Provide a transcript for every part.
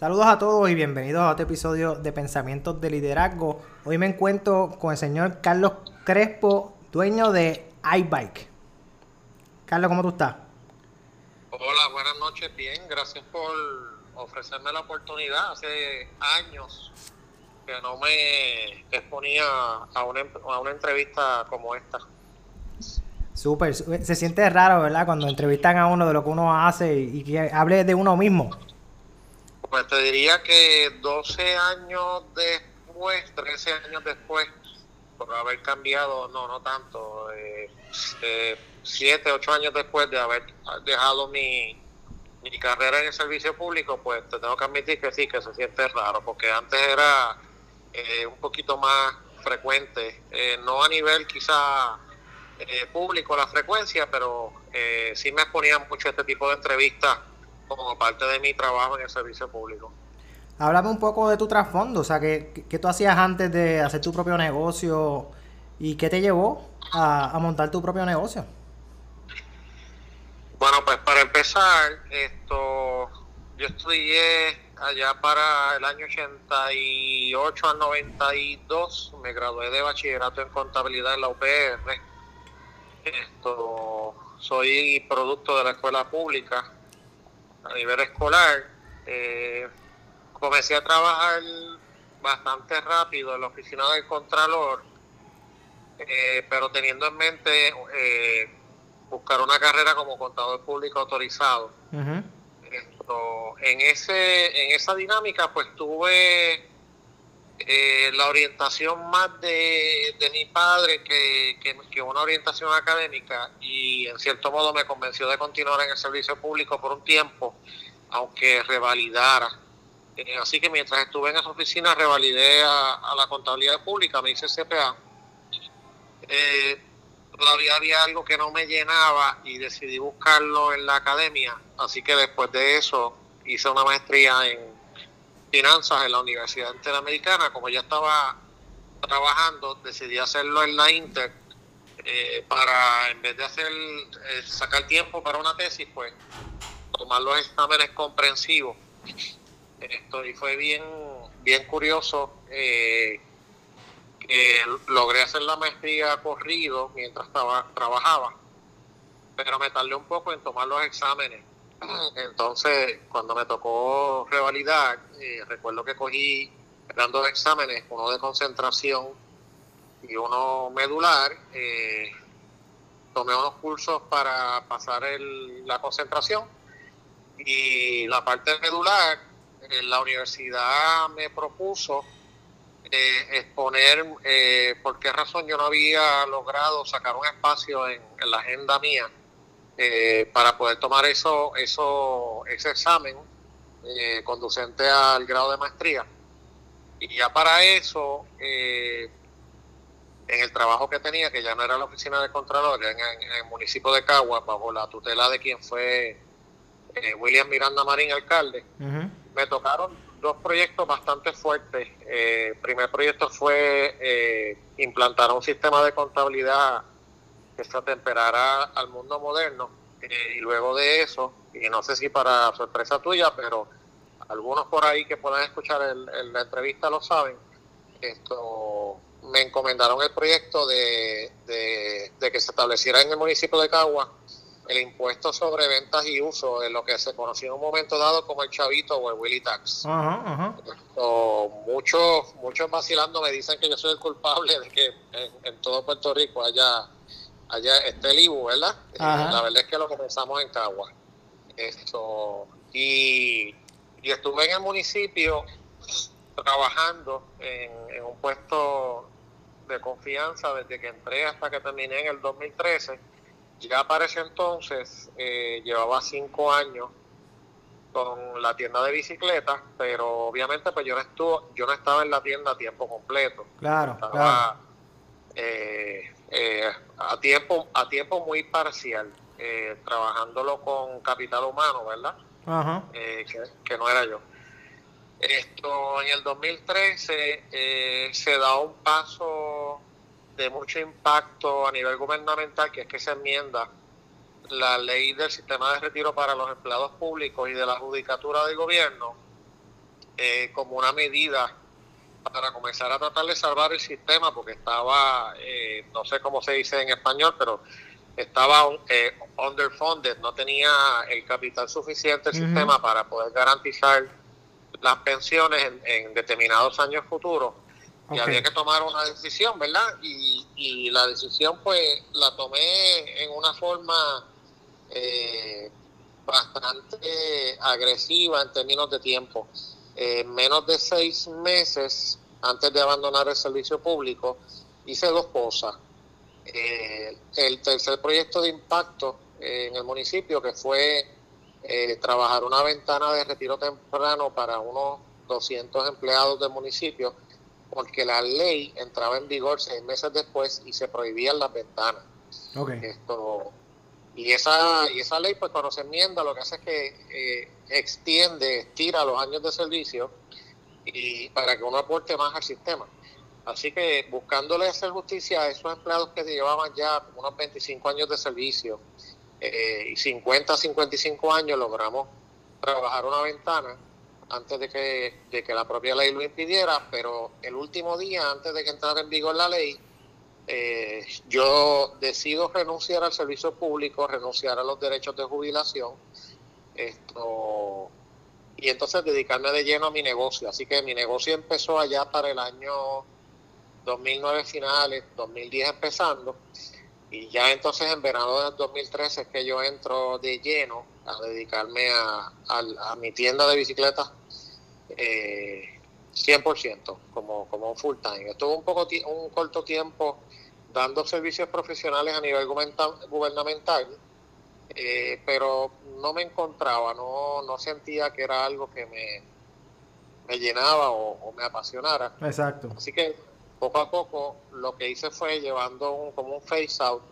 Saludos a todos y bienvenidos a otro episodio de Pensamientos de Liderazgo. Hoy me encuentro con el señor Carlos Crespo, dueño de iBike. Carlos, ¿cómo tú estás? Hola, buenas noches, bien, gracias por ofrecerme la oportunidad. Hace años que no me exponía a una, a una entrevista como esta. Súper, se siente raro, ¿verdad? Cuando entrevistan a uno de lo que uno hace y que hable de uno mismo. Pues te diría que 12 años después, 13 años después, por haber cambiado, no, no tanto, eh, 7, 8 años después de haber dejado mi, mi carrera en el servicio público, pues te tengo que admitir que sí, que se siente raro, porque antes era eh, un poquito más frecuente, eh, no a nivel quizá eh, público la frecuencia, pero eh, sí me exponían mucho este tipo de entrevistas como parte de mi trabajo en el servicio público. Háblame un poco de tu trasfondo, o sea, ¿qué, qué tú hacías antes de hacer tu propio negocio y qué te llevó a, a montar tu propio negocio? Bueno, pues para empezar, esto, yo estudié allá para el año 88 al 92, me gradué de bachillerato en contabilidad en la UPR. Esto, soy producto de la escuela pública a nivel escolar. Eh, comencé a trabajar bastante rápido en la oficina del Contralor, eh, pero teniendo en mente eh, buscar una carrera como contador público autorizado. Esto, en ese en esa dinámica pues tuve eh, la orientación más de, de mi padre que, que, una orientación académica y en cierto modo me convenció de continuar en el servicio público por un tiempo, aunque revalidara. Eh, así que mientras estuve en esa oficina revalidé a, a la contabilidad pública, me hice CPA. Eh, todavía había algo que no me llenaba y decidí buscarlo en la academia. Así que después de eso hice una maestría en finanzas en la Universidad Interamericana. Como ya estaba trabajando, decidí hacerlo en la Inter eh, para, en vez de hacer eh, sacar tiempo para una tesis, pues tomar los exámenes comprensivos. Esto y fue bien, bien curioso. Eh, eh, logré hacer la maestría corrido mientras estaba, trabajaba, pero me tardé un poco en tomar los exámenes. Entonces, cuando me tocó revalidar, eh, recuerdo que cogí, eran dos exámenes, uno de concentración y uno medular. eh, tomé unos cursos para pasar el- la concentración y la parte medular, eh, la universidad me propuso eh, exponer por qué razón yo no había logrado sacar un espacio en la agenda mía eh, para poder tomar eso, eso, ese examen eh, conducente al grado de maestría. Y ya para eso, eh, en el trabajo que tenía, que ya no era la oficina del Contralor, en, en el municipio de Caguas, bajo la tutela de quien fue eh, William Miranda Marín, alcalde, me tocaron dos proyectos bastante fuertes. Eh, el primer proyecto fue eh, implantar un sistema de contabilidad que se atemperara al mundo moderno. Eh, y luego de eso, y no sé si para sorpresa tuya, pero algunos por ahí que puedan escuchar el- el- la entrevista lo saben, esto me encomendaron el proyecto de, de- de que se estableciera en el municipio de Cagua el impuesto sobre ventas y uso, en lo que se conoció en un momento dado como el chavito o el Willy Tax. Ajá, ajá. O muchos, muchos vacilando me dicen que yo soy el culpable de que en, en todo Puerto Rico haya, haya esté el IBU, ¿verdad? Ajá. Eh, La verdad es que lo comenzamos en Cagua. Esto, y, y estuve en el municipio trabajando en, en un puesto de confianza desde que entré hasta que terminé en el 2013. Ya para ese entonces eh, llevaba cinco años con la tienda de bicicletas, pero obviamente pues yo no estuvo, yo no estaba en la tienda a tiempo completo, Claro, claro. estaba eh, eh, a tiempo a tiempo muy parcial, eh, trabajándolo con capital humano, ¿verdad? Ajá. Eh, que, que no era yo. Esto en el 2013 eh, se da un paso de mucho impacto a nivel gubernamental, que es que se enmienda la ley del sistema de retiro para los empleados públicos y de la judicatura del gobierno, eh, como una medida para comenzar a tratar de salvar el sistema, porque estaba, eh, no sé cómo se dice en español, pero estaba eh, underfunded, no tenía el capital suficiente el sistema para poder garantizar las pensiones en, determinados años futuros. Y había que tomar una decisión, ¿verdad? Y, y, la decisión, pues, la tomé en una forma eh, bastante agresiva en términos de tiempo. En menos de seis meses antes de abandonar el servicio público, hice dos cosas. Eh, el tercer proyecto de impacto eh, en el municipio, que fue eh, trabajar una ventana de retiro temprano para unos 200 empleados del municipio, porque la ley entraba en vigor seis meses después y se prohibían las ventanas. Esto, y esa, y esa ley, pues cuando se enmienda, lo que hace es que extiende, estira los años de servicio y para que uno aporte más al sistema. Así que buscándole hacer justicia a esos empleados que llevaban ya unos 25 años de servicio eh, y 50, 55 años, logramos trabajar una ventana antes de que, de que la propia ley lo impidiera, pero el último día, antes de que entrara en vigor la ley, eh, yo decido renunciar al servicio público, renunciar a los derechos de jubilación, esto y entonces dedicarme de lleno a mi negocio. Así que mi negocio empezó allá para el año 2009 finales, 2010 empezando, y ya entonces en verano del 2013 es que yo entro de lleno a dedicarme a, mi tienda de bicicletas eh, 100%, como, como un full time. Estuve un, poco, un corto tiempo dando servicios profesionales a nivel gubernamental, eh, pero no me encontraba, no, no sentía que era algo que me, me llenaba o, me apasionara. Exacto. Así que poco a poco lo que hice fue llevando un, como un face out,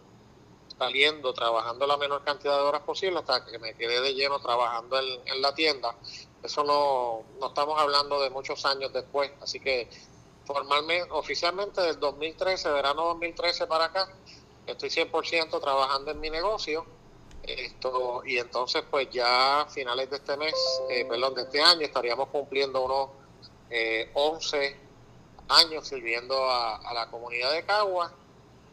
saliendo, trabajando la menor cantidad de horas posible hasta que me quedé de lleno trabajando en, en la tienda. Eso no, no estamos hablando de muchos años después, así que formalmente, oficialmente del 2013, verano 2013 para acá, estoy 100% trabajando en mi negocio esto, y entonces, pues ya a finales de este mes, eh, perdón, de este año, estaríamos cumpliendo unos eh, 11 años sirviendo a, la comunidad de Cagua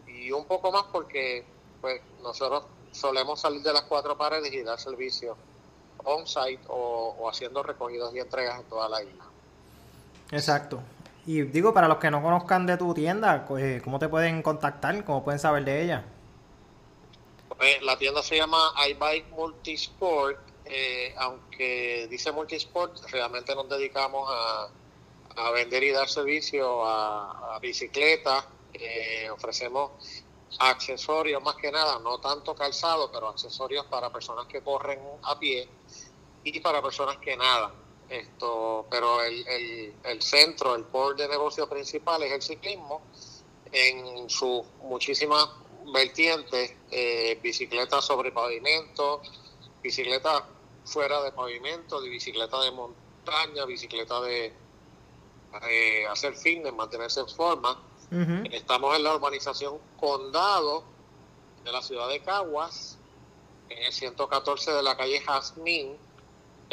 y un poco más porque pues nosotros solemos salir de las cuatro paredes y dar servicio on-site o, haciendo recogidos y entregas en toda la isla. Exacto. Y digo, para los que no conozcan de tu tienda, pues, ¿cómo te pueden contactar? ¿Cómo pueden saber de ella? Pues, la tienda se llama iBike Multisport, eh, aunque dice Multisport, realmente nos dedicamos a, vender y dar servicio a, bicicletas, eh, ofrecemos accesorios más que nada, no tanto calzado, pero accesorios para personas que corren a pie y para personas que nadan. Esto, pero el, el, el centro, el core de negocio principal es el ciclismo en sus muchísimas vertientes, eh, bicicletas sobre pavimento, bicicletas fuera de pavimento, de bicicleta de montaña, bicicleta de eh, hacer fitness, mantenerse en forma. Estamos en la urbanización Condado de la ciudad de Caguas, en el 114 de la calle Jazmín,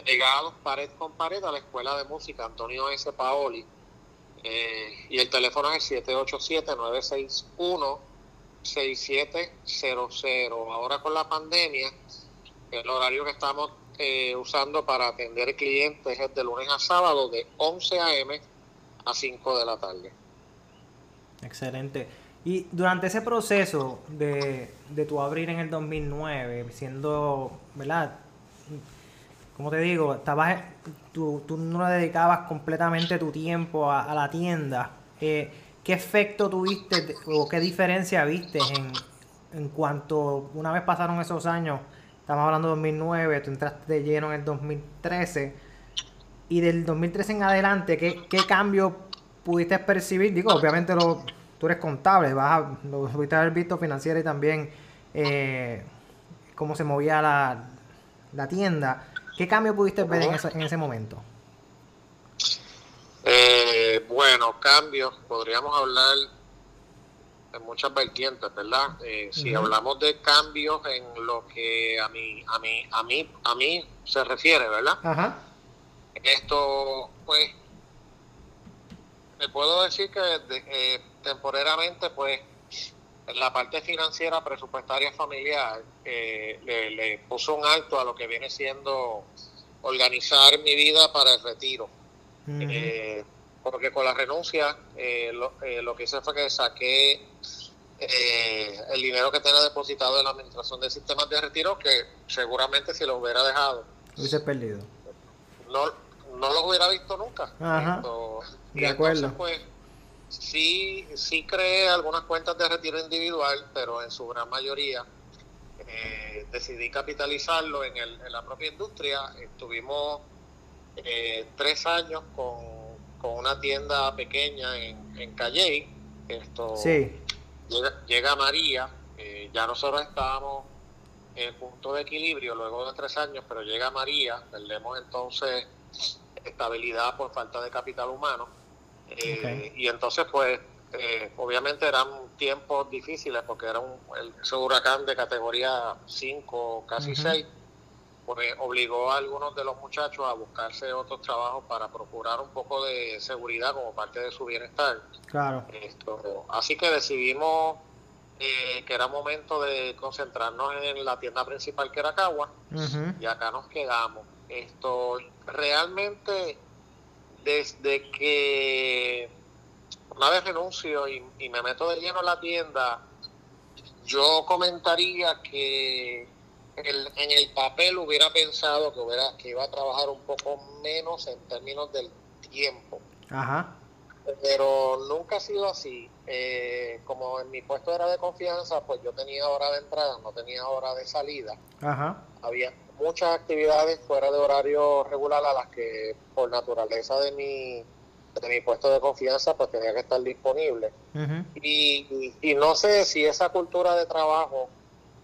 pegados pared con pared a la Escuela de Música Antonio S. Paoli. Eh, y el teléfono es 787-961 6700. Ahora con la pandemia, el horario que estamos eh, usando para atender clientes es de lunes a sábado de 11 a.m. a 5 de la tarde. Excelente. Y durante ese proceso de, de tu abrir en el 2009, siendo, ¿verdad? Como te digo, estabas, tú, no dedicabas completamente tu tiempo a, la tienda. Eh, ¿Qué efecto tuviste o qué diferencia viste en, cuanto una vez pasaron esos años? Estamos hablando de 2009, tú entraste de lleno en el 2013. Y del 2013 en adelante, ¿qué, qué cambio pudiste percibir? Digo, obviamente lo, tú eres contable, vas a, lo pudiste haber visto financiero y también eh, cómo se movía la tienda. ¿Qué cambio pudiste ver en, en ese momento? Eh, bueno, cambios, podríamos hablar de muchas vertientes, ¿verdad? Eh, si hablamos de cambios en lo que a mí, a mí, a mí, a mí se refiere, ¿verdad? Esto, pues, me puedo decir que eh, temporariamente, pues, la parte financiera presupuestaria familiar eh, le, puso un alto a lo que viene siendo organizar mi vida para el retiro. Eh, porque con la renuncia lo, lo, que hice fue que saqué el dinero que tenía depositado en la administración de sistemas de retiro, que seguramente si lo hubiera dejado. Hubiese perdido. No, no lo hubiera visto nunca. Ajá. de acuerdo. pues, sí, sí creé algunas cuentas de retiro individual, pero en su gran mayoría eh, decidí capitalizarlo en, el, en la propia industria. Estuvimos eh, tres años con, una tienda pequeña en, en Calle. Esto sí. llega, María, eh, ya nosotros estábamos en punto de equilibrio luego de tres años, pero llega María, perdemos entonces estabilidad por falta de capital humano. Eh, y entonces, pues, eh, obviamente eran tiempos difíciles porque era un ese huracán de categoría 5, casi 6, pues obligó a algunos de los muchachos a buscarse otros trabajos para procurar un poco de seguridad como parte de su bienestar. Claro. Esto, así que decidimos eh, que era momento de concentrarnos en la tienda principal que era Cagua y acá nos quedamos. Esto realmente desde que una vez renuncio y, me meto de lleno a la tienda, yo comentaría que en el papel hubiera pensado que hubiera que iba a trabajar un poco menos en términos del tiempo. Ajá. Pero nunca ha sido así. Eh, como en mi puesto era de confianza, pues yo tenía hora de entrada, no tenía hora de salida. Ajá. Había muchas actividades fuera de horario regular a las que por naturaleza de mi de mi puesto de confianza pues tenía que estar disponible y, y, no sé si esa cultura de trabajo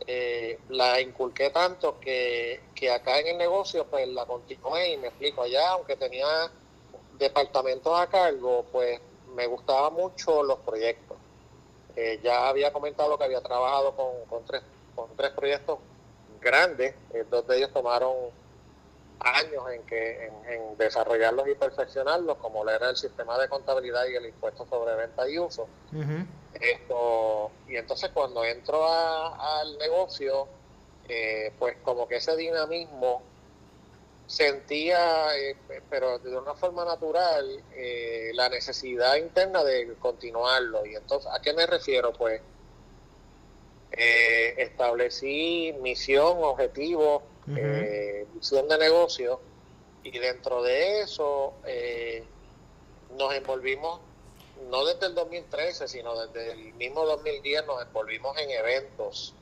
eh, la inculqué tanto que, que acá en el negocio pues la continué y me explico allá aunque tenía departamentos a cargo pues me gustaban mucho los proyectos eh, ya había comentado que había trabajado con, con tres con tres proyectos grandes, eh, dos de ellos tomaron años en que en, desarrollarlos y perfeccionarlos, como lo era el sistema de contabilidad y el impuesto sobre venta y uso. Esto, y entonces cuando entro al negocio, eh, pues como que ese dinamismo sentía, eh, pero de una forma natural, la necesidad interna de continuarlo. Y entonces, ¿a qué me refiero? Pues eh, establecí misión, objetivo, eh, visión de negocio y dentro de eso eh, nos envolvimos, no desde el 2013, sino desde el mismo 2010 nos envolvimos en eventos.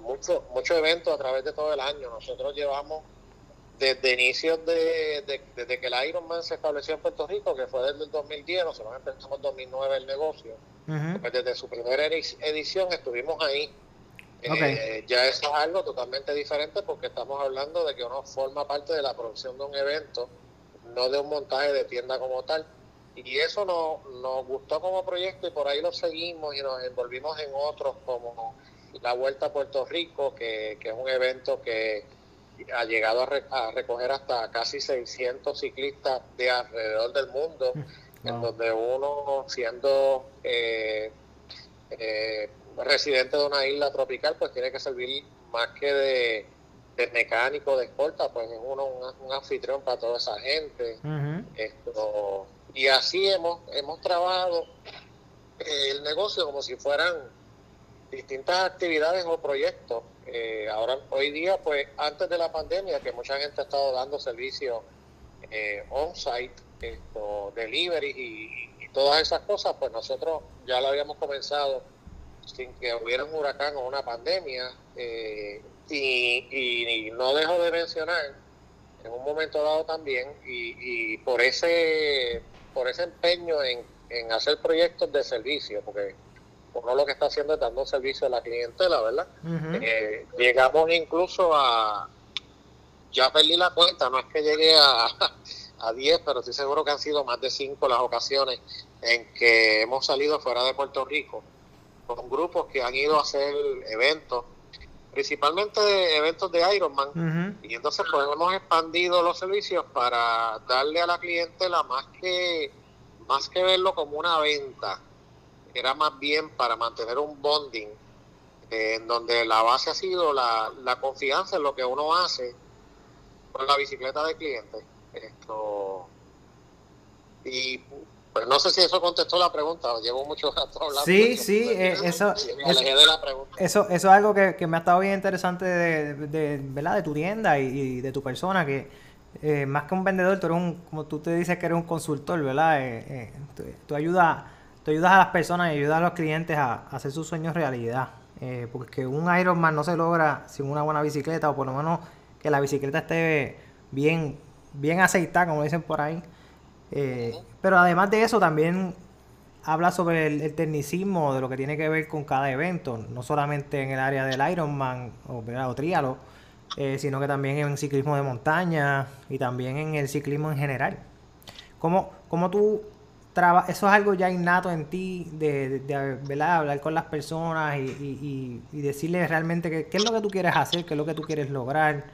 Muchos mucho eventos a través de todo el año. Nosotros llevamos desde inicios de, desde que el Ironman se estableció en Puerto Rico, que fue desde el 2010, nosotros empezamos en 2009 el negocio, pues desde su primera edición estuvimos ahí. Eh, ya eso es algo totalmente diferente porque estamos hablando de que uno forma parte de la producción de un evento, no de un montaje de tienda como tal. Y eso nos, nos gustó como proyecto y por ahí lo seguimos y nos envolvimos en otros como la Vuelta a Puerto Rico, que, que es un evento que ha llegado a, recoger hasta casi 600 ciclistas de alrededor del mundo, en donde uno siendo eh, eh, residente de una isla tropical, pues tiene que servir más que de, mecánico, de escolta, pues es uno un, anfitrión para toda esa gente. Esto, y así hemos, hemos trabajado eh, el negocio como si fueran distintas actividades o proyectos eh, ahora, hoy día, pues antes de la pandemia, que mucha gente ha estado dando servicios eh, on-site, delivery y, todas esas cosas, pues nosotros ya lo habíamos comenzado sin que hubiera un huracán o una pandemia. Eh, y, no dejo de mencionar en un momento dado también, y, por ese por ese empeño en, en hacer proyectos de servicio, porque uno lo que está haciendo es dando servicio a la clientela, ¿verdad? Eh, llegamos incluso a, ya perdí la cuenta, no es que llegué a, a 10, pero estoy seguro que han sido más de 5 las ocasiones en que hemos salido fuera de Puerto Rico con grupos que han ido a hacer eventos principalmente eventos de Ironman. Y entonces pues hemos expandido los servicios para darle a la clientela más que, más que verlo como una venta, era más bien para mantener un bonding, eh, en donde la base ha sido la, la confianza en lo que uno hace con la bicicleta de cliente. Esto, y no sé si eso contestó la pregunta, llevo mucho rato hablando. Sí, sí, eh, eso, eso, eso es algo que, me ha estado bien interesante de, de, ¿verdad? de tu tienda y, de tu persona, que eh, más que un vendedor, tú eres un, como tú te dices que eres un consultor, ¿verdad? Eh, tú, ayudas, tú ayudas a las personas y ayudas a los clientes a, hacer sus sueños realidad. porque un Ironman no se logra sin una buena bicicleta, o por lo menos que la bicicleta esté bien, bien aceitada, como dicen por ahí. Eh, pero además de eso, también habla sobre el, tecnicismo de lo que tiene que ver con cada evento, no solamente en el área del Ironman o, o trialo, eh, sino que también en ciclismo de montaña y también en el ciclismo en general. ¿Cómo, cómo tú trabajas? Eso es algo ya innato en ti, de, hablar con las personas y, decirles realmente qué, es lo que tú quieres hacer, qué es lo que tú quieres lograr,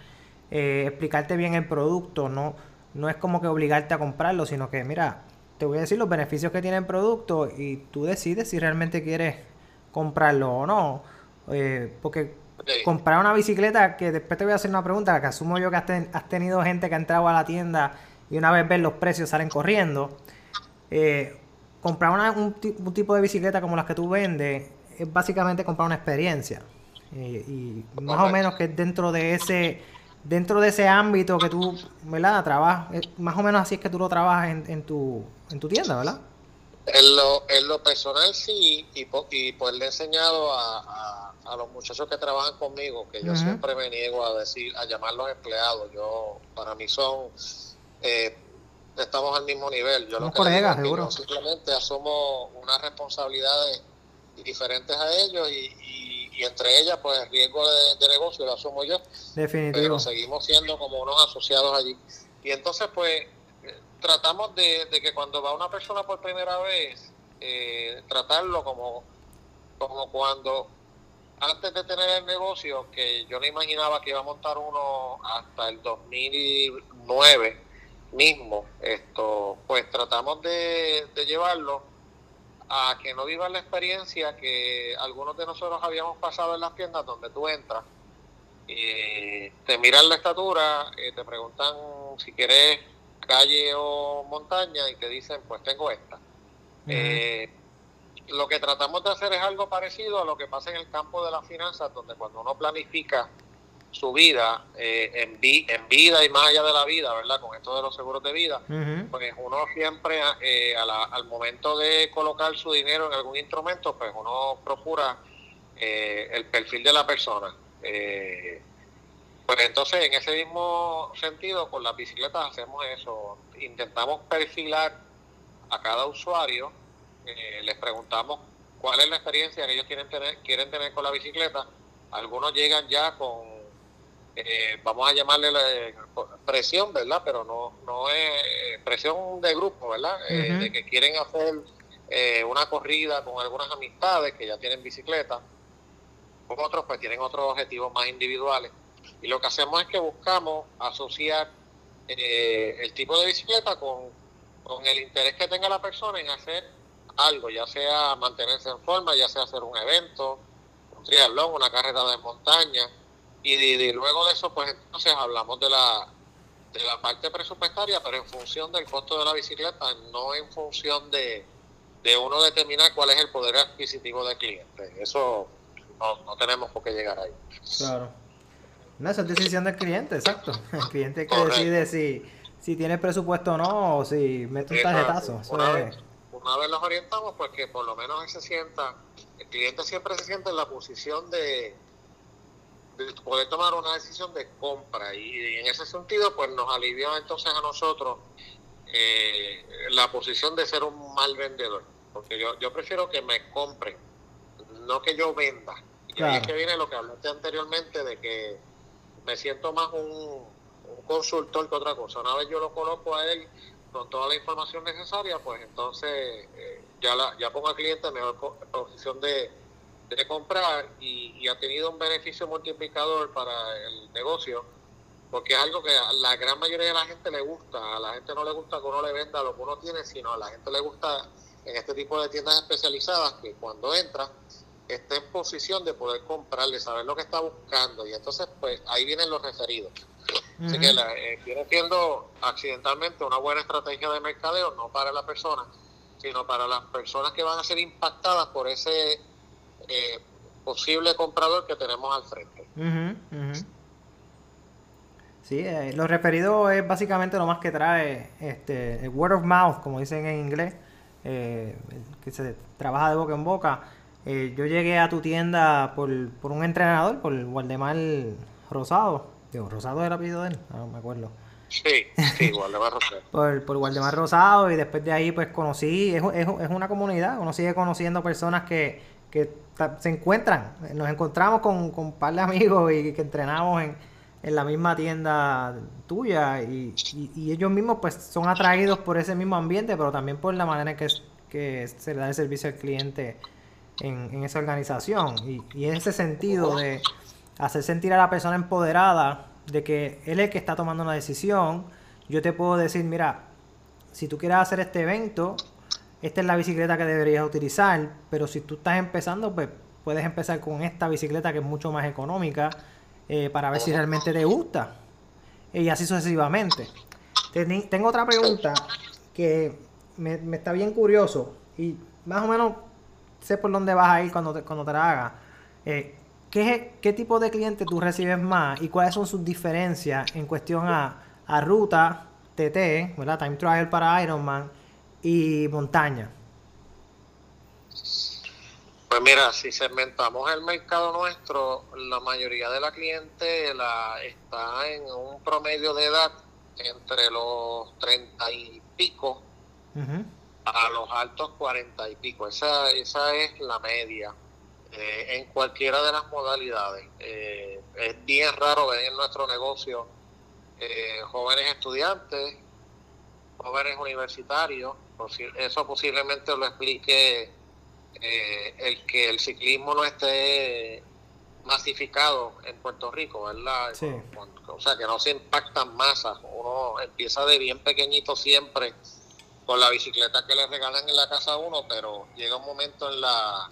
eh, explicarte bien el producto, no no es como que obligarte a comprarlo, sino que, mira, te voy a decir los beneficios que tiene el producto y tú decides si realmente quieres comprarlo o no. Eh, porque comprar una bicicleta, que después te voy a hacer una pregunta, que asumo yo que has, tenido gente que ha entrado a la tienda y una vez ven los precios salen corriendo. Eh, comprar un, tipo de bicicleta como las que tú vendes es básicamente comprar una experiencia. Eh, y más o menos que dentro de ese dentro de ese ámbito que tú, ¿verdad? Trabajas, eh, más o menos así es que tú lo trabajas en, en, tu, en tu tienda, ¿verdad? En lo, en lo personal sí, y, y pues le he enseñado a, a, los muchachos que trabajan conmigo, que yo siempre me niego a decir, a llamarlos empleados, yo, para mí son, eh, estamos al mismo nivel, yo lo que colegas, seguro. simplemente asumo unas responsabilidades diferentes a ellos y y entre ellas, pues el riesgo de, negocio lo asumo yo. Definitivo. Pero seguimos siendo como unos asociados allí. Y entonces, pues, tratamos de, que cuando va una persona por primera vez, eh, tratarlo como, como cuando antes de tener el negocio, que yo no imaginaba que iba a montar uno hasta el 2009 mismo, esto, pues tratamos de, de llevarlo a que no vivan la experiencia que algunos de nosotros habíamos pasado en las tiendas donde tú entras y te miran la estatura, eh, te preguntan si quieres calle o montaña y te dicen pues tengo esta. Eh, lo que tratamos de hacer es algo parecido a lo que pasa en el campo de las finanzas, donde cuando uno planifica su vida eh, en, en vida y más allá de la vida, ¿verdad? Con esto de los seguros de vida, pues uno siempre eh, al momento de colocar su dinero en algún instrumento, pues uno procura eh, el perfil de la persona. pues entonces, en ese mismo sentido, con las bicicletas hacemos eso, intentamos perfilar a cada usuario, les preguntamos cuál es la experiencia que ellos quieren tener, quieren tener con la bicicleta. Algunos llegan ya con eh, vamos a llamarle presión, ¿verdad? Pero no, no es presión de grupo, ¿verdad? Eh, de que quieren hacer eh, una corrida con algunas amistades que ya tienen bicicleta, otros pues tienen otros objetivos más individuales. Y lo que hacemos es que buscamos asociar el tipo de bicicleta con, con el interés que tenga la persona en hacer algo, ya sea mantenerse en forma, ya sea hacer un evento, un triatlón, una carrera de montaña, y, luego de eso, pues entonces hablamos de la, de la parte presupuestaria, pero en función del costo de la bicicleta, no en función de, de uno determinar cuál es el poder adquisitivo del cliente. Eso no, tenemos por qué llegar ahí. Claro. No, esa es decisión del cliente, exacto. El cliente que decide si, si tiene presupuesto o no, o si mete un tarjetazo. Una, vez, una vez los orientamos, pues que por lo menos él se sienta, el cliente siempre se siente en la posición de poder tomar una decisión de compra. Y en ese sentido pues nos alivió entonces a nosotros eh, la posición de ser un mal vendedor. Porque yo, yo prefiero que me compren no que yo venda. Y ahí es que viene lo que hablaste anteriormente de que me siento más un, consultor que otra cosa. Una vez yo lo coloco a él con toda la información necesaria pues entonces eh, ya la, ya pongo al cliente en mejor posición de de comprar y, ha tenido un beneficio multiplicador para el negocio porque es algo que a la gran mayoría de la gente le gusta. A la gente no le gusta que uno le venda lo que uno tiene, sino a la gente le gusta en este tipo de tiendas especializadas que cuando entra esté en posición de poder comprarle, saber lo que está buscando. Y entonces, pues ahí vienen los referidos. Así que eh, viene siendo accidentalmente una buena estrategia de mercadeo, no para la persona, sino para las personas que van a ser impactadas por ese eh, posible comprador que tenemos al frente. Sí, eh, los referidos es básicamente lo más que trae este, el word of mouth, como dicen en inglés, eh, que se trabaja de boca en boca. Eh, yo llegué a tu tienda por, por un entrenador, por Waldemar Rosado. Digo, Rosado era el apellido de él, no me acuerdo. Sí, sí, Waldemar Rosado. por, por Waldemar Rosado y después de ahí pues conocí, es, es, es una comunidad, uno sigue conociendo personas que, que se encuentran, nos encontramos con, con un par de amigos y que entrenamos en, en la misma tienda tuya y, y, ellos mismos pues son atraídos por ese mismo ambiente, pero también por la manera en que, que se le da el servicio al cliente en, en esa organización. Y, y, en ese sentido de hacer sentir a la persona empoderada de que él es el que está tomando una decisión, yo te puedo decir, mira, si tú quieres hacer este evento, esta es la bicicleta que deberías utilizar, pero si tú estás empezando, pues puedes empezar con esta bicicleta que es mucho más económica eh, para ver si realmente te gusta. Y así sucesivamente. tengo otra pregunta que me, está bien curioso y más o menos sé por dónde vas a ir cuando te, cuando te la haga. Eh, ¿qué, ¿Qué tipo de cliente tú recibes más y cuáles son sus diferencias en cuestión a, a ruta, TT, ¿verdad? Time Trial para Ironman y montaña? Pues mira, si segmentamos el mercado nuestro, la mayoría de la clientela está en un promedio de edad entre los 30 y pico a los altos 40 y pico. Esa, esa es la media eh, en cualquiera de las modalidades. Eh, es bien raro ver en nuestro negocio eh, jóvenes estudiantes, jóvenes universitarios. Eso posiblemente lo explique eh, el que el ciclismo no esté masificado en Puerto Rico, ¿verdad? O sea, que no se impactan masas. Uno empieza de bien pequeñito siempre con la bicicleta que le regalan en la casa a uno, pero llega un momento en la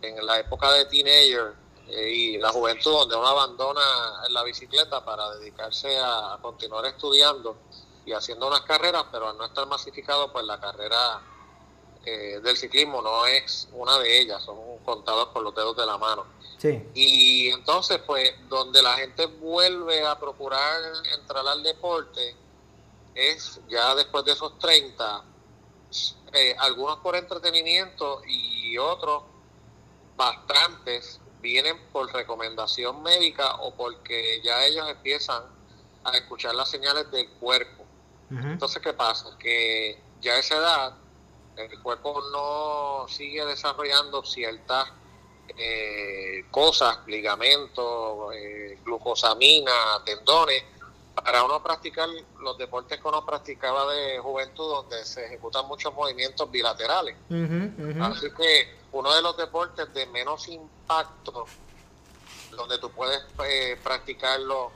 en la época de teenager eh, y la juventud donde uno abandona la bicicleta para dedicarse a, a continuar estudiando y haciendo unas carreras, pero al no estar masificado, pues la carrera eh, del ciclismo no es una de ellas, son contados por los dedos de la mano. Y entonces, pues, donde la gente vuelve a procurar entrar al deporte es ya después de esos 30, eh, algunos por entretenimiento y otros, bastantes, vienen por recomendación médica o porque ya ellos empiezan a escuchar las señales del cuerpo. Entonces, ¿qué pasa? Que ya a esa edad el cuerpo no sigue desarrollando ciertas eh, cosas, ligamentos, eh, glucosamina, tendones, para uno practicar los deportes que uno practicaba de juventud, donde se ejecutan muchos movimientos bilaterales. Así que uno de los deportes de menos impacto, donde tú puedes eh, practicarlo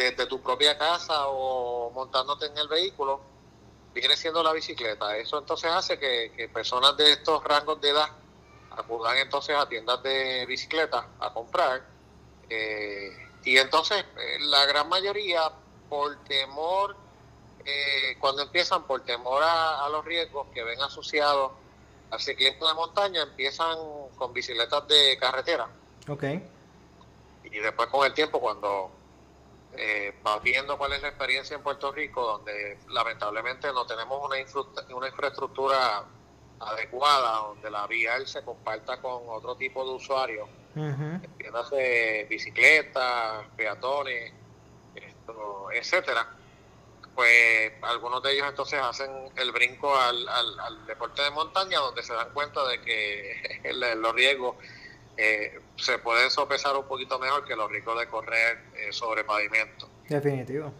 desde tu propia casa o montándote en el vehículo, viene siendo la bicicleta. Eso entonces hace que, personas de estos rangos de edad acudan entonces a tiendas de bicicleta a comprar. Eh, y entonces eh, la gran mayoría, por temor, eh, cuando empiezan por temor a, los riesgos que ven asociados al ciclismo de montaña, empiezan con bicicletas de carretera. Ok. Y después con el tiempo, cuando eh, viendo cuál es la experiencia en Puerto Rico, donde lamentablemente no tenemos una, una infraestructura adecuada, donde la vía se comparta con otro tipo de usuarios, uh bicicletas, peatones, esto, etcétera. Pues algunos de ellos entonces hacen el brinco al, al, deporte de montaña, donde se dan cuenta de que los riesgos eh, se puede sopesar un poquito mejor que los ricos de correr eh, sobre pavimento. Definitivo.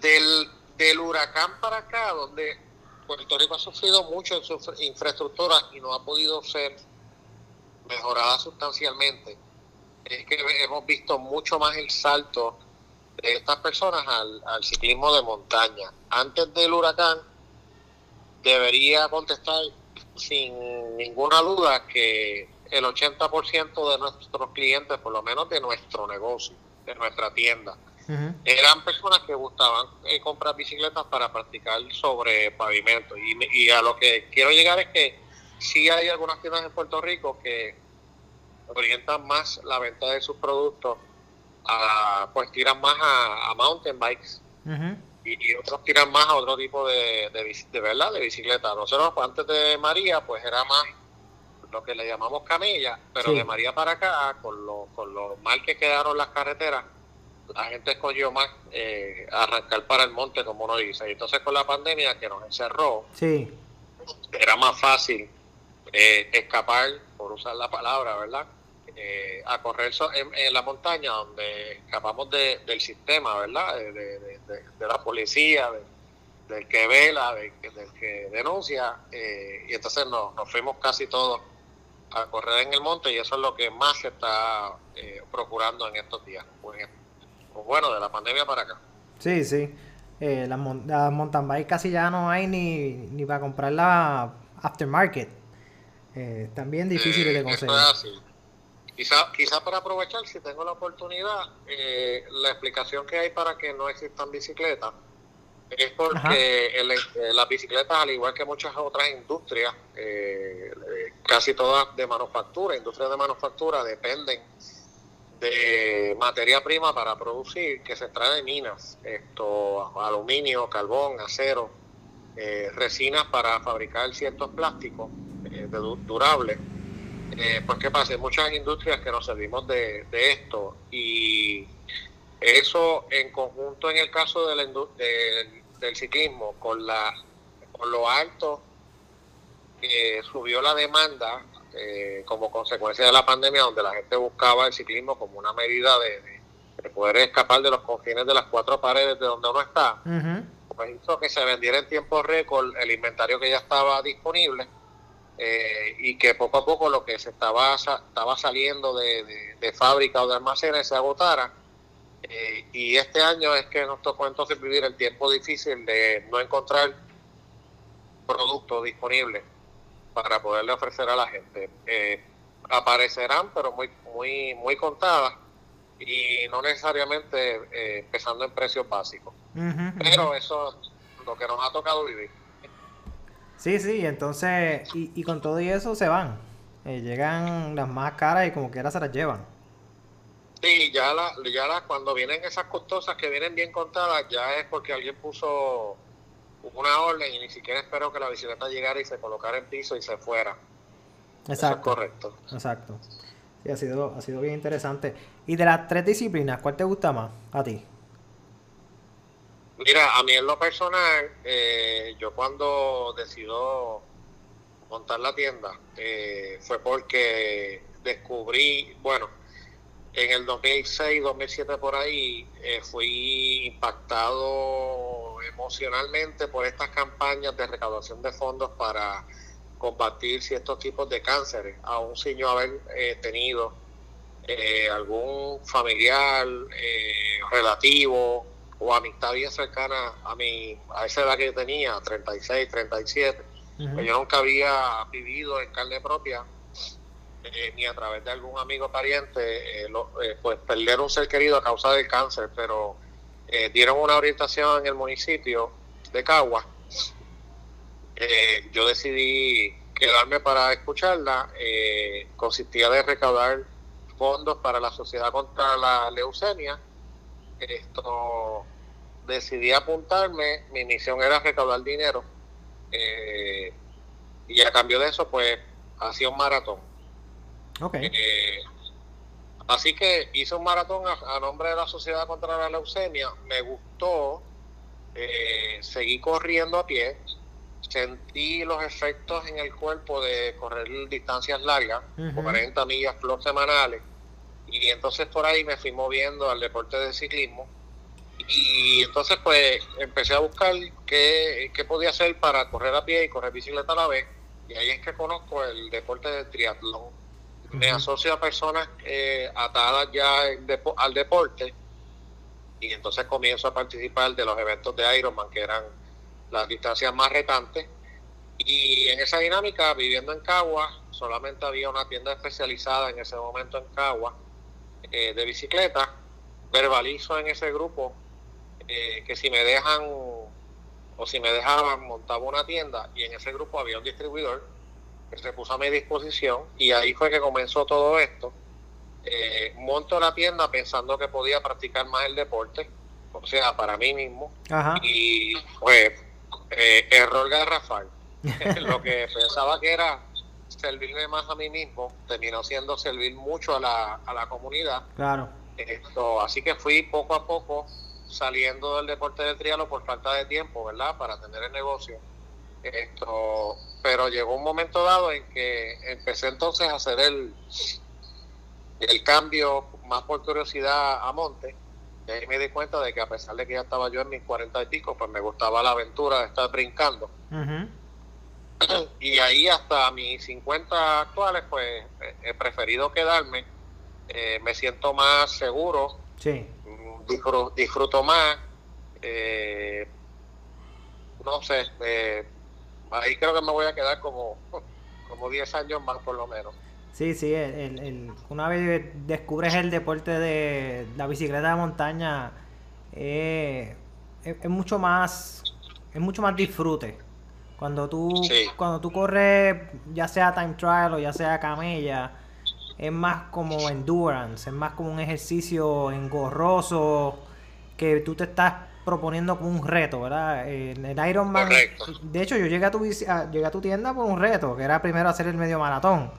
Del, del huracán para acá, donde Puerto Rico ha sufrido mucho en su infraestructura y no ha podido ser mejorada sustancialmente, es que hemos visto mucho más el salto de estas personas al, al ciclismo de montaña. Antes del huracán, debería contestar sin ninguna duda que el 80% de nuestros clientes, por lo menos de nuestro negocio, de nuestra tienda, eran personas que gustaban eh, comprar bicicletas para practicar sobre pavimento. Y, y, a lo que quiero llegar es que sí hay algunas tiendas en Puerto Rico que orientan más la venta de sus productos a, pues tiran más a, mountain bikes y, otros tiran más a otro tipo de, de, verdad de bicicleta. Nosotros pues, antes de María pues era más lo que le llamamos camilla, pero de María para acá, con lo, con lo mal que quedaron las carreteras, la gente escogió más eh, arrancar para el monte, como uno dice. Y entonces con la pandemia que nos encerró, sí. era más fácil eh, escapar, por usar la palabra, ¿verdad? Eh, a correr en, la montaña donde escapamos del sistema, ¿verdad? De, la policía, del que vela, del que denuncia, y entonces nos, nos fuimos casi todos a correr en el monte y eso es lo que más se está eh, procurando en estos días. Pues, pues, bueno, de la pandemia para acá. Sí, sí. Eh, las la mountain bike casi ya no hay ni, ni para comprar la aftermarket. Eh, también difícil de conseguir. Quizá, quizá para aprovechar, si tengo la oportunidad, eh, la explicación que hay para que no existan bicicletas es porque el, las bicicletas, al igual que muchas otras industrias, eh, casi todas de manufactura, industrias de manufactura, dependen de materia prima para producir que se extrae de minas, esto aluminio, carbón, acero, eh, resinas para fabricar ciertos plásticos eh, durables. Eh, pues qué pasa, hay muchas industrias que nos servimos de, de esto y eso en conjunto en el caso del, del ciclismo, con, la, con lo alto que subió la demanda eh, como consecuencia de la pandemia, donde la gente buscaba el ciclismo como una medida de, poder escapar de los confines de las cuatro paredes de donde uno está, pues hizo que se vendiera en tiempo récord el inventario que ya estaba disponible eh, y que poco a poco lo que se estaba, estaba saliendo de, de fábrica o de almacenes se agotara eh, y este año es que nos tocó entonces vivir el tiempo difícil de no encontrar productos disponibles para poderle ofrecer a la gente. Eh, aparecerán, pero muy, muy, muy contadas y no necesariamente eh, empezando en precios básicos. Pero eso es lo que nos ha tocado vivir. Sí, sí, entonces, y, y con todo y eso se van. llegan las más caras y como quiera se las llevan. Sí, ya, la, ya la, cuando vienen esas costosas que vienen bien contadas, ya es porque alguien puso una orden y ni siquiera esperó que la bicicleta llegara y se colocara en piso y se fuera. Exacto. correcto. Exacto. Sí, ha sido, ha sido bien interesante. Y de las tres disciplinas, ¿cuál te gusta más a ti? Mira, a mí en lo personal, eh, yo cuando decido montar la tienda, eh, fue porque descubrí, bueno, en el 2006, 2007 por ahí, eh, fui impactado emocionalmente por estas campañas de recaudación de fondos para combatir ciertos tipos de cánceres, aún sin yo haber eh, tenido eh, algún familiar relativo o amistad bien cercana a mi a esa edad que tenía, 36, 37. Pues yo nunca había vivido en carne propia eh, ni a través de algún amigo pariente, eh, eh, pues perder un ser querido a causa del cáncer, pero dieron una orientación en el municipio de Cagua. yo decidí quedarme para escucharla. consistía de recaudar fondos para la Sociedad contra la Leucemia. Esto decidí apuntarme, mi misión era recaudar dinero. y a cambio de eso, pues hacía un maratón Okay. Eh, así que hice un maratón a, nombre de la Sociedad contra la Leucemia. Me gustó. Eh, seguí corriendo a pie. Sentí los efectos en el cuerpo de correr distancias largas, 40 millas plus semanales. Y entonces por ahí me fui moviendo al deporte de ciclismo. Y entonces pues empecé a buscar qué, qué podía hacer para correr a pie y correr bicicleta a la vez. Y ahí es que conozco el deporte de triatlón me asocio a personas eh, atadas ya al deporte y entonces comienzo a participar de los eventos de Ironman, que eran las distancias más retantes. Y en esa dinámica, viviendo en Cagua, solamente había una tienda especializada en ese momento en Cagua eh, de bicicleta. Verbalizo en ese grupo eh, que si me dejan o si me dejaban montaba una tienda y en ese grupo había un distribuidor que se puso a mi disposición y ahí fue que comenzó todo esto. Eh, monto la tienda pensando que podía practicar más el deporte, o sea, para mí mismo. Y pues, eh, error garrafal. Lo que pensaba que era servirme más a mí mismo, terminó siendo servir mucho a la, a la comunidad. Claro. Esto, así que fui poco a poco saliendo del deporte del trialo por falta de tiempo, ¿verdad? Para tener el negocio. Esto, pero llegó un momento dado en que empecé entonces a hacer el, el cambio más por curiosidad a monte. Y ahí me di cuenta de que a pesar de que ya estaba yo en mis cuarenta y pico, pues me gustaba la aventura de estar brincando. Y ahí hasta mis 50 actuales, pues he preferido quedarme. Eh, me siento más seguro. Sí. Disfruto, disfruto más. Eh, no sé, eh, ahí creo que me voy a quedar como, como 10 años más por lo menos. Sí, sí, el, el, una vez descubres el deporte de la bicicleta de montaña, eh, es, mucho más, es mucho más disfrute. Cuando tú, cuando tú corres, ya sea time trial o ya sea camella, es más como endurance, es más como un ejercicio engorroso, que tú te estás proponiendo como un reto, ¿verdad? En el Ironman, de hecho yo llegué a, tu, llegué a tu tienda por un reto, que era primero hacer el medio maratón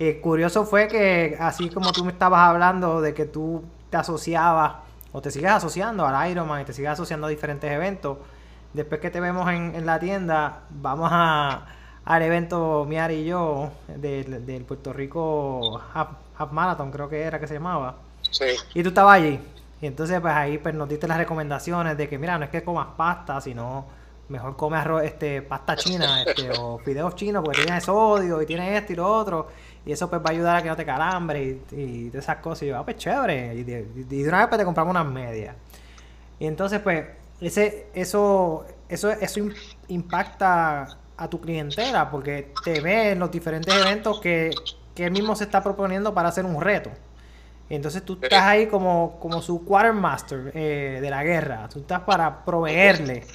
eh, curioso fue que, así como tú me estabas hablando de que tú te asociabas o te sigues asociando al Ironman y te sigues asociando a diferentes eventos, después que te vemos en, la tienda, vamos a, al evento Miari y yo del, Puerto Rico Half, Marathon, creo que era que se llamaba. Sí. Y tú estabas allí. Y entonces, pues ahí pues, nos diste las recomendaciones de que, mira, no es que comas pasta, sino mejor come arroz, este, pasta china este, o fideos chinos porque tiene sodio y tiene esto y lo otro. Y eso pues va a ayudar a que no te calambre y, y de esas cosas. Y yo, ah, pues chévere. Y de, una vez pues te compramos unas medias. Y entonces pues ese, eso, eso, eso impacta a tu clientela porque te ve en los diferentes eventos que, que él mismo se está proponiendo para hacer un reto. Entonces tú estás ahí como, como su quartermaster eh, de la guerra. Tú estás para proveerle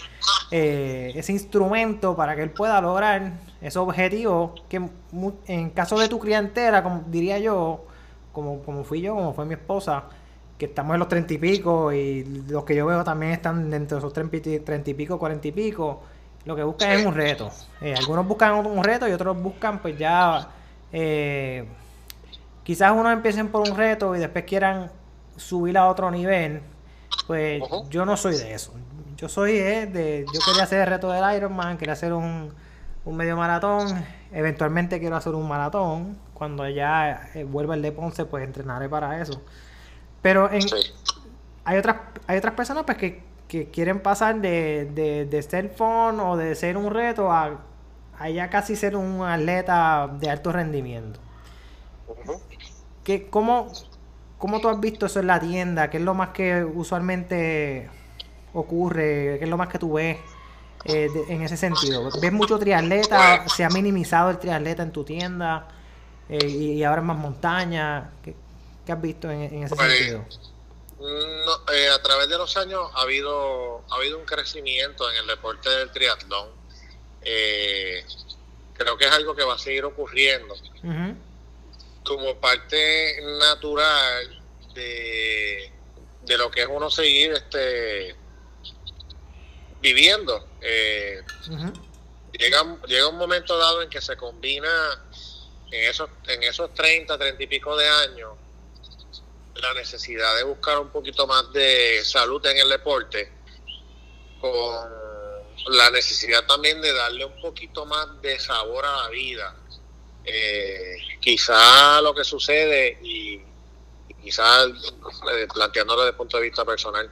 eh, ese instrumento para que él pueda lograr ese objetivo que en caso de tu clientela, como diría yo, como, como fui yo, como fue mi esposa, que estamos en los treinta y pico y los que yo veo también están dentro de esos treinta y pico, cuarenta y pico, lo que buscan es un reto. Eh, algunos buscan un reto y otros buscan pues ya... Eh, quizás unos empiecen por un reto y después quieran subir a otro nivel, pues yo no soy de eso. Yo soy eh, de, yo quería hacer el reto del Ironman, quería hacer un, un medio maratón, eventualmente quiero hacer un maratón, cuando ya eh, vuelva el de Ponce, pues entrenaré para eso. Pero en, hay otras hay otras personas pues que, quieren pasar de, de, de ser fun o de ser un reto a, a ya casi ser un atleta de alto rendimiento. ¿Qué, cómo, ¿Cómo tú has visto eso en la tienda? ¿Qué es lo más que usualmente ocurre? ¿Qué es lo más que tú ves eh, en ese sentido? ¿Ves mucho triatleta? ¿Se ha minimizado el triatleta en tu tienda? Eh, y, ahora es más montaña. ¿Qué, has visto en, ese pues, sentido? Eh, a través de los años ha habido, ha habido un crecimiento en el deporte del triatlón. creo que es algo que va a seguir ocurriendo como parte natural de, lo que es uno seguir este viviendo. Eh, llega, llega un momento dado en que se combina en esos, en esos 30, 30 y pico de años la necesidad de buscar un poquito más de salud en el deporte con la necesidad también de darle un poquito más de sabor a la vida eh, quizá lo que sucede, y, quizá eh, planteándolo desde el punto de vista personal,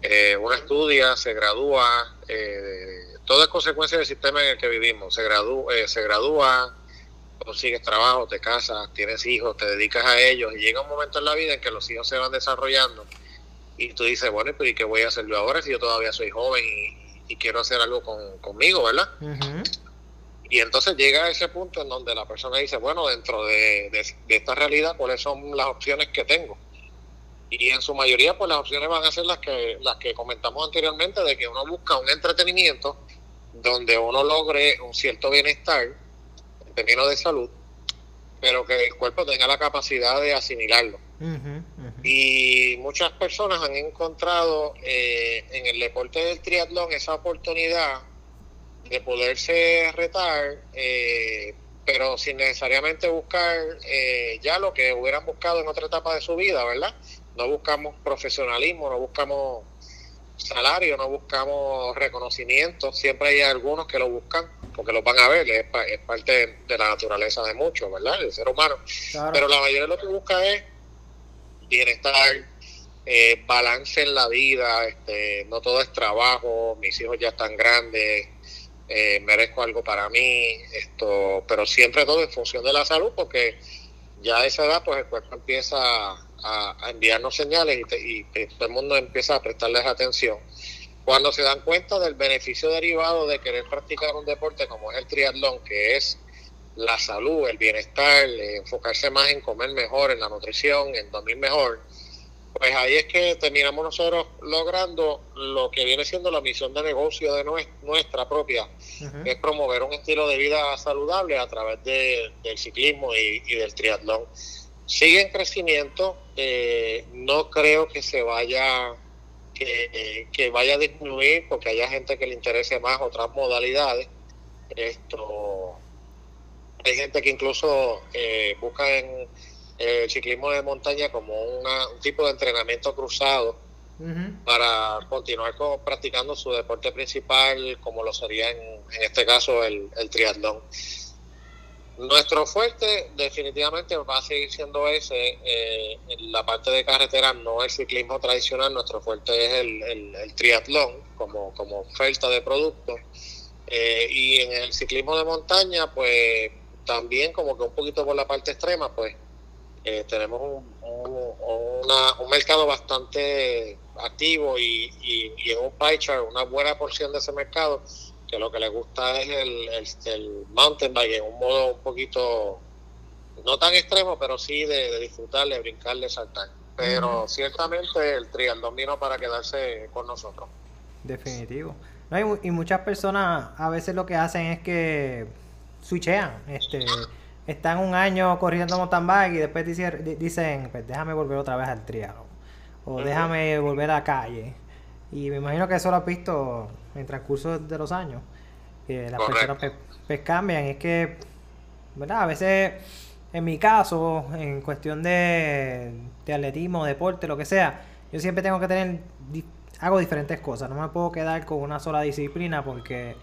eh, uno estudia, se gradúa, eh, todo es consecuencia del sistema en el que vivimos, se, gradúa, se gradúa consigues trabajo, te casas, tienes hijos, te dedicas a ellos y llega un momento en la vida en que los hijos se van desarrollando y tú dices, bueno, pero ¿y qué voy a hacer yo ahora si yo todavía soy joven y, quiero hacer algo conmigo, ¿verdad? Y entonces llega a ese punto en donde la persona dice, bueno, dentro de, esta realidad, ¿cuáles son las opciones que tengo? Y en su mayoría, pues las opciones van a ser las que, las que comentamos anteriormente, de que uno busca un entretenimiento donde uno logre un cierto bienestar en términos de salud, pero que el cuerpo tenga la capacidad de asimilarlo. Y muchas personas han encontrado eh, en el deporte del triatlón esa oportunidad de poderse retar, eh, pero sin necesariamente buscar eh, ya lo que hubieran buscado en otra etapa de su vida, ¿verdad? No buscamos profesionalismo, no buscamos salario, no buscamos reconocimiento, siempre hay algunos que lo buscan porque lo van a ver, es, parte de, la naturaleza de muchos, ¿verdad? El ser humano. Pero la mayoría de lo que busca es bienestar, eh, balance en la vida, este, no todo es trabajo, mis hijos ya están grandes, eh, merezco algo para mí, esto, pero siempre todo en función de la salud, porque ya a esa edad pues el cuerpo empieza a, enviarnos señales y, todo el mundo empieza a prestarles atención. Cuando se dan cuenta del beneficio derivado de querer practicar un deporte como es el triatlón, que es la salud, el bienestar, enfocarse más en comer mejor, en la nutrición, en dormir mejor, pues ahí es que terminamos nosotros logrando lo que viene siendo la misión de negocio de nuestra propia, es promover un estilo de vida saludable a través de, del ciclismo y, del triatlón. Sigue en crecimiento, eh, no creo que se vaya que, que, vaya a disminuir porque haya gente que le interese más otras modalidades. Esto hay gente que incluso eh, busca en el ciclismo de montaña como un tipo de entrenamiento cruzado para continuar practicando su deporte principal, como lo sería en, este caso el, triatlón. Nuestro fuerte definitivamente va a seguir siendo ese. Eh, en la parte de carretera no el ciclismo tradicional, nuestro fuerte es el, triatlón como, como oferta de producto. Eh, y en el ciclismo de montaña, pues también como que un poquito por la parte extrema, pues eh, tenemos un, un, mercado bastante activo y, y, en un pie chart, una buena porción de ese mercado, que lo que le gusta es el, el, mountain bike en un modo un poquito, no tan extremo, pero sí de, de disfrutar, de brincar, de saltar. Pero ciertamente el triatlón vino para quedarse con nosotros. Definitivo. y muchas personas a veces lo que hacen es que switchean. Este, están un año corriendo mountain bike y después dicen, pues déjame volver otra vez al triatlón. O déjame volver a la calle. Y me imagino que eso lo has visto en transcurso de los años. Que las personas pues, pues, cambian. Es que, ¿verdad? A veces, en mi caso, en cuestión de, de atletismo, deporte, lo que sea, yo siempre tengo que tener, hago diferentes cosas. No me puedo quedar con una sola disciplina porque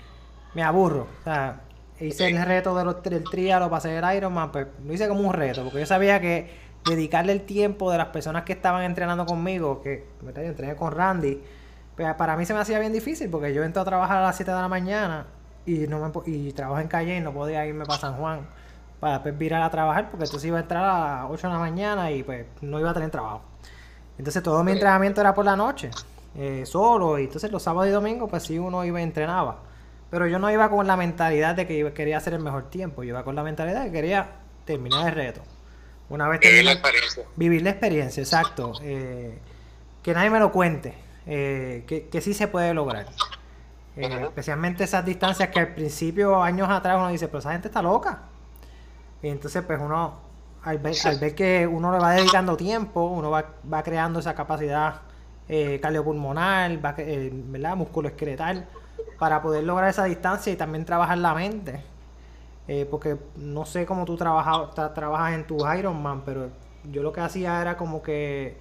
me aburro. O sea, hice el reto de los, del trialo para hacer el Ironman, pues lo hice como un reto, porque yo sabía que dedicarle el tiempo de las personas que estaban entrenando conmigo, que yo entrené con Randy, pues para mí se me hacía bien difícil, porque yo entro a trabajar a las 7 de la mañana y no me, y trabajo en calle y no podía irme para San Juan para después virar a trabajar, porque entonces iba a entrar a las 8 de la mañana y pues no iba a tener trabajo. Entonces todo mi entrenamiento era por la noche, eh, solo, y entonces los sábados y domingos pues sí uno iba y entrenaba. Pero yo no iba con la mentalidad de que quería hacer el mejor tiempo. Yo iba con la mentalidad de que quería terminar el reto. Una vez Vivir la experiencia. Vivir la experiencia, exacto. Eh, que nadie me lo cuente. Eh, que, que sí se puede lograr. Eh, especialmente esas distancias que al principio, años atrás, uno dice, pero esa gente está loca. Y entonces, pues uno, al ver, al ver que uno le va dedicando tiempo, uno va, va creando esa capacidad cardiopulmonar, va, ¿verdad? músculo esqueletal para poder lograr esa distancia y también trabajar la mente. Eh, porque no sé cómo tú trabajas, trabajas en tu Ironman, pero yo lo que hacía era como que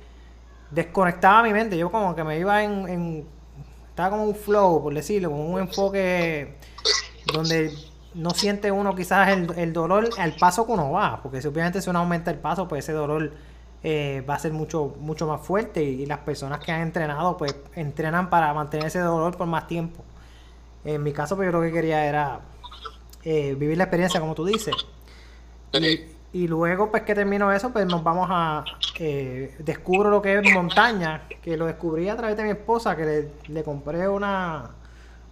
desconectaba mi mente. Yo como que me iba en, estaba como un flow, por decirlo, con un enfoque donde no siente uno quizás el, dolor al paso que uno va, porque si obviamente si uno aumenta el paso, pues ese dolor eh, va a ser mucho, mucho más fuerte y, y, las personas que han entrenado, pues entrenan para mantener ese dolor por más tiempo. En mi caso, pues yo lo que quería era eh, vivir la experiencia, como tú dices. Y, luego, pues que termino eso, pues nos vamos a... Eh, descubro lo que es montaña, que lo descubrí a través de mi esposa, que le, compré una,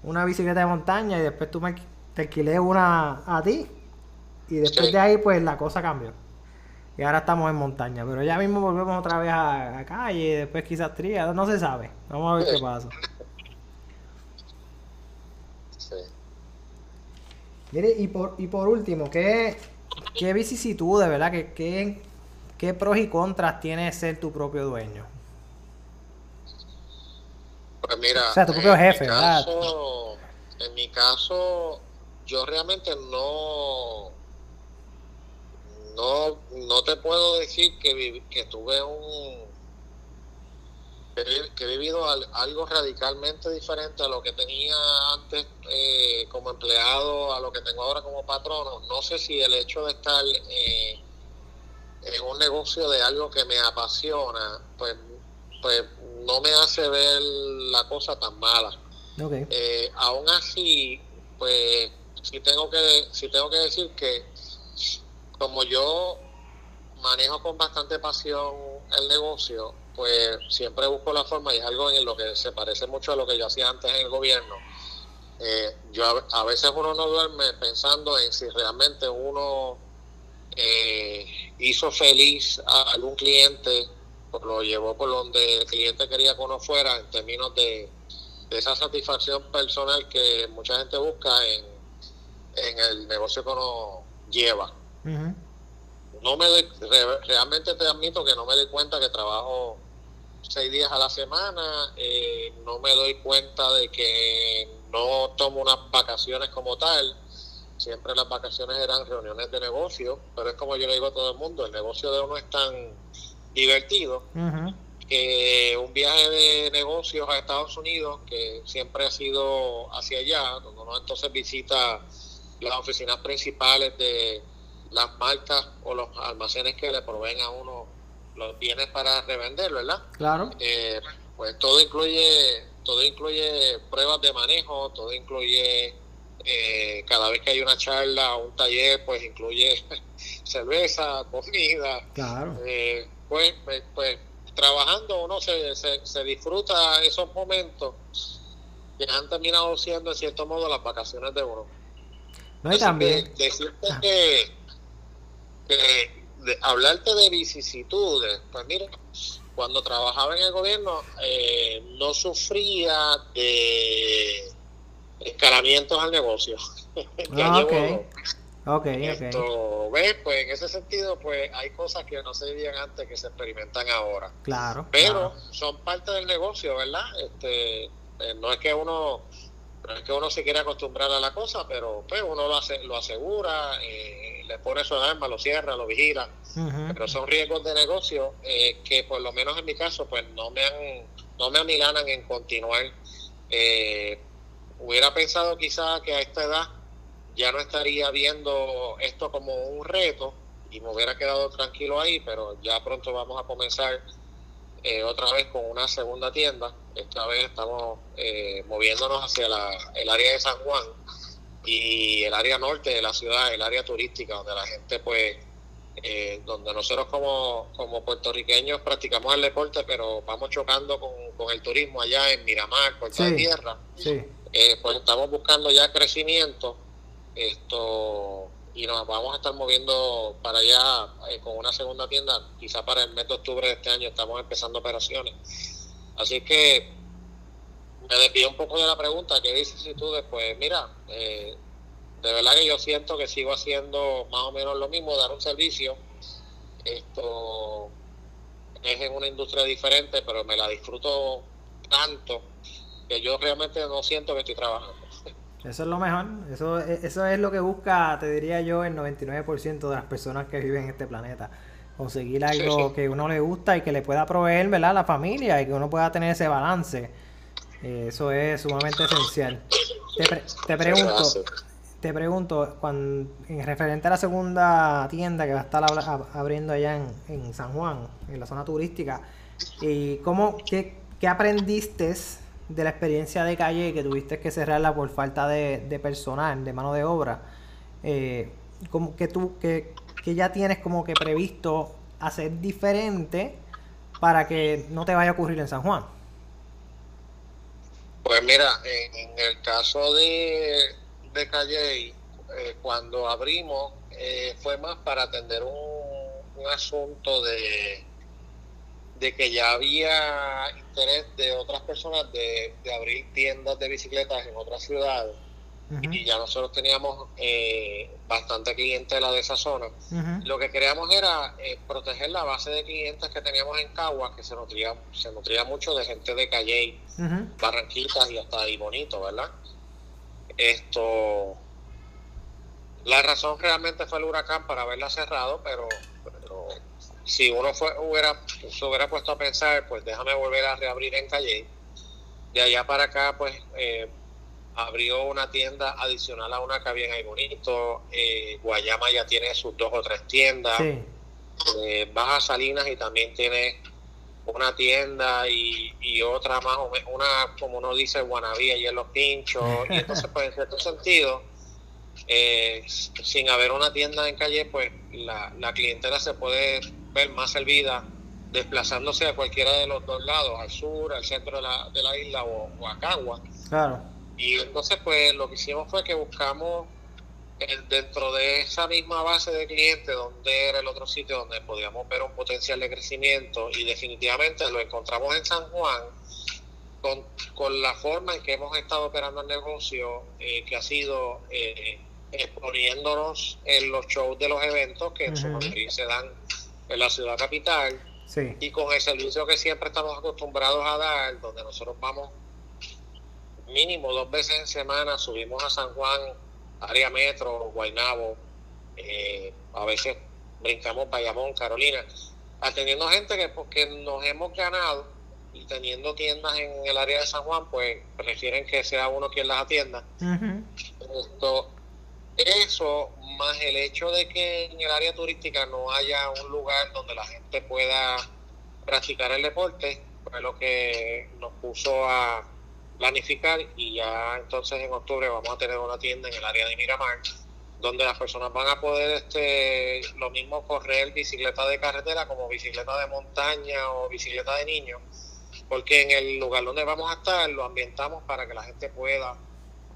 una bicicleta de montaña y después tú me te alquilé una a ti. Y después de ahí, pues la cosa cambió. Y ahora estamos en montaña, pero ya mismo volvemos otra vez a, calle, después quizás tría, no se sabe. Vamos a ver qué pasa. Mire, y por, y por último, ¿qué, qué vicisitudes, verdad? ¿Qué, qué, qué pros y contras tiene ser tu propio dueño? Pues mira, o sea, tu propio jefe, ¿verdad? en mi caso, yo realmente no no no te puedo decir que, que tuve un que, he vivido algo radicalmente diferente a lo que tenía antes eh, como empleado, a lo que tengo ahora como patrono. No sé si el hecho de estar eh, en un negocio de algo que me apasiona, pues, pues no me hace ver la cosa tan mala. Eh, aún así, pues sí tengo que sí tengo que decir que como yo manejo con bastante pasión el negocio, pues siempre busco la forma y es algo en lo que se parece mucho a lo que yo hacía antes en el gobierno. Eh, yo a, veces uno no duerme pensando en si realmente uno eh, hizo feliz a algún cliente, o lo llevó por donde el cliente quería que uno fuera en términos de, esa satisfacción personal que mucha gente busca en, en el negocio que uno lleva. No me realmente te admito que no me doy cuenta que trabajo seis días a la semana, eh, no me doy cuenta de que no tomo unas vacaciones como tal, siempre las vacaciones eran reuniones de negocio, pero es como yo le digo a todo el mundo, el negocio de uno es tan divertido que un viaje de negocios a Estados Unidos, que siempre ha sido hacia allá, donde uno entonces visita las oficinas principales de las marcas o los almacenes que le proveen a uno los bienes para revender, ¿verdad? Claro. Eh, pues todo incluye, todo incluye pruebas de manejo, todo incluye eh, cada vez que hay una charla o un taller, pues incluye cerveza, comida. Claro. Eh, pues, pues, pues, trabajando uno se, se, disfruta esos momentos que han terminado siendo en cierto modo las vacaciones de uno. No, y también. decirte ah. que, hablarte de vicisitudes, pues mira, cuando trabajaba en el gobierno eh, no sufría de escalamientos al negocio. ya ah, ¿ves? Pues en ese sentido, pues hay cosas que no se vivían antes que se experimentan ahora. Claro. Pero son parte del negocio, ¿verdad? Este, eh, no es que uno no es que uno se quiera acostumbrar a la cosa, pero pues uno lo, hace, lo asegura, eh, le pone su alarma, lo cierra, lo vigila. Pero son riesgos de negocio eh, que por lo menos en mi caso pues no me han, no me amilanan en continuar. Eh, hubiera pensado quizás que a esta edad ya no estaría viendo esto como un reto y me hubiera quedado tranquilo ahí, pero ya pronto vamos a comenzar eh, otra vez con una segunda tienda. Esta vez estamos eh, moviéndonos hacia la, el área de San Juan y el área norte de la ciudad, el área turística, donde la gente pues, eh, donde nosotros como, como puertorriqueños practicamos el deporte, pero vamos chocando con, el turismo allá en Miramar, Puerto de Tierra. pues estamos buscando ya crecimiento. Esto y nos vamos a estar moviendo para allá eh, con una segunda tienda, quizá para el mes de octubre de este año estamos empezando operaciones. Así que me desvío un poco de la pregunta, ¿qué tú después? Mira, eh, de verdad que yo siento que sigo haciendo más o menos lo mismo, dar un servicio. Esto es en una industria diferente, pero me la disfruto tanto que yo realmente no siento que estoy trabajando. Eso es lo mejor. Eso, eso es lo que busca, te diría yo, el 99% de las personas que viven en este planeta. Conseguir algo que uno le gusta y que le pueda proveer, ¿verdad? A la familia y que uno pueda tener ese balance. Eh, eso es sumamente esencial. Te, te pregunto, te pregunto, cuando, en referente a la segunda tienda que va a estar abriendo allá en, en San Juan, en la zona turística, y ¿cómo, qué, qué aprendiste de la experiencia de calle que tuviste que cerrarla por falta de, personal, de mano de obra, eh, como que tú, que, que ya tienes como que previsto hacer diferente para que no te vaya a ocurrir en San Juan? Pues mira, en, el caso de, de Calle, eh, cuando abrimos, eh, fue más para atender un, un asunto de, de que ya había interés de otras personas de, de abrir tiendas de bicicletas en otras ciudades y ya nosotros teníamos eh, bastante clientela de esa zona. Lo que queríamos era eh, proteger la base de clientes que teníamos en Cagua, que se nutría, se nutría mucho de gente de Calle, Barranquitas y hasta ahí bonito, ¿verdad? Esto, la razón realmente fue el huracán para haberla cerrado, pero, si uno fue, hubiera, se hubiera puesto a pensar, pues déjame volver a reabrir en Calle. De allá para acá, pues eh, abrió una tienda adicional a una que había en ahí bonito. Eh, Guayama ya tiene sus dos o tres tiendas. Eh, Baja Salinas y también tiene una tienda y, y otra más, una como uno dice, Guanabí, y en los pinchos. y entonces, pues en cierto sentido, eh, sin haber una tienda en calle, pues la, la clientela se puede ver más servida desplazándose a cualquiera de los dos lados, al sur, al centro de la, de la isla o, o a Cagua. Claro y entonces, pues lo que hicimos fue que buscamos dentro de esa misma base de clientes, donde era el otro sitio donde podíamos ver un potencial de crecimiento, y definitivamente lo encontramos en San Juan, con, con la forma en que hemos estado operando el negocio, eh, que ha sido eh, exponiéndonos en los shows de los eventos que en su mayoría se dan en la ciudad capital, y con el servicio que siempre estamos acostumbrados a dar, donde nosotros vamos mínimo dos veces en semana subimos a San Juan, área metro, Guaynabo, eh, a veces brincamos Bayamón, Carolina, atendiendo gente que porque nos hemos ganado y teniendo tiendas en el área de San Juan, pues prefieren que sea uno quien las atienda. Esto, eso, más el hecho de que en el área turística no haya un lugar donde la gente pueda practicar el deporte, fue lo que nos puso a planificar y ya entonces en octubre vamos a tener una tienda en el área de Miramar donde las personas van a poder este lo mismo correr bicicleta de carretera como bicicleta de montaña o bicicleta de niños porque en el lugar donde vamos a estar lo ambientamos para que la gente pueda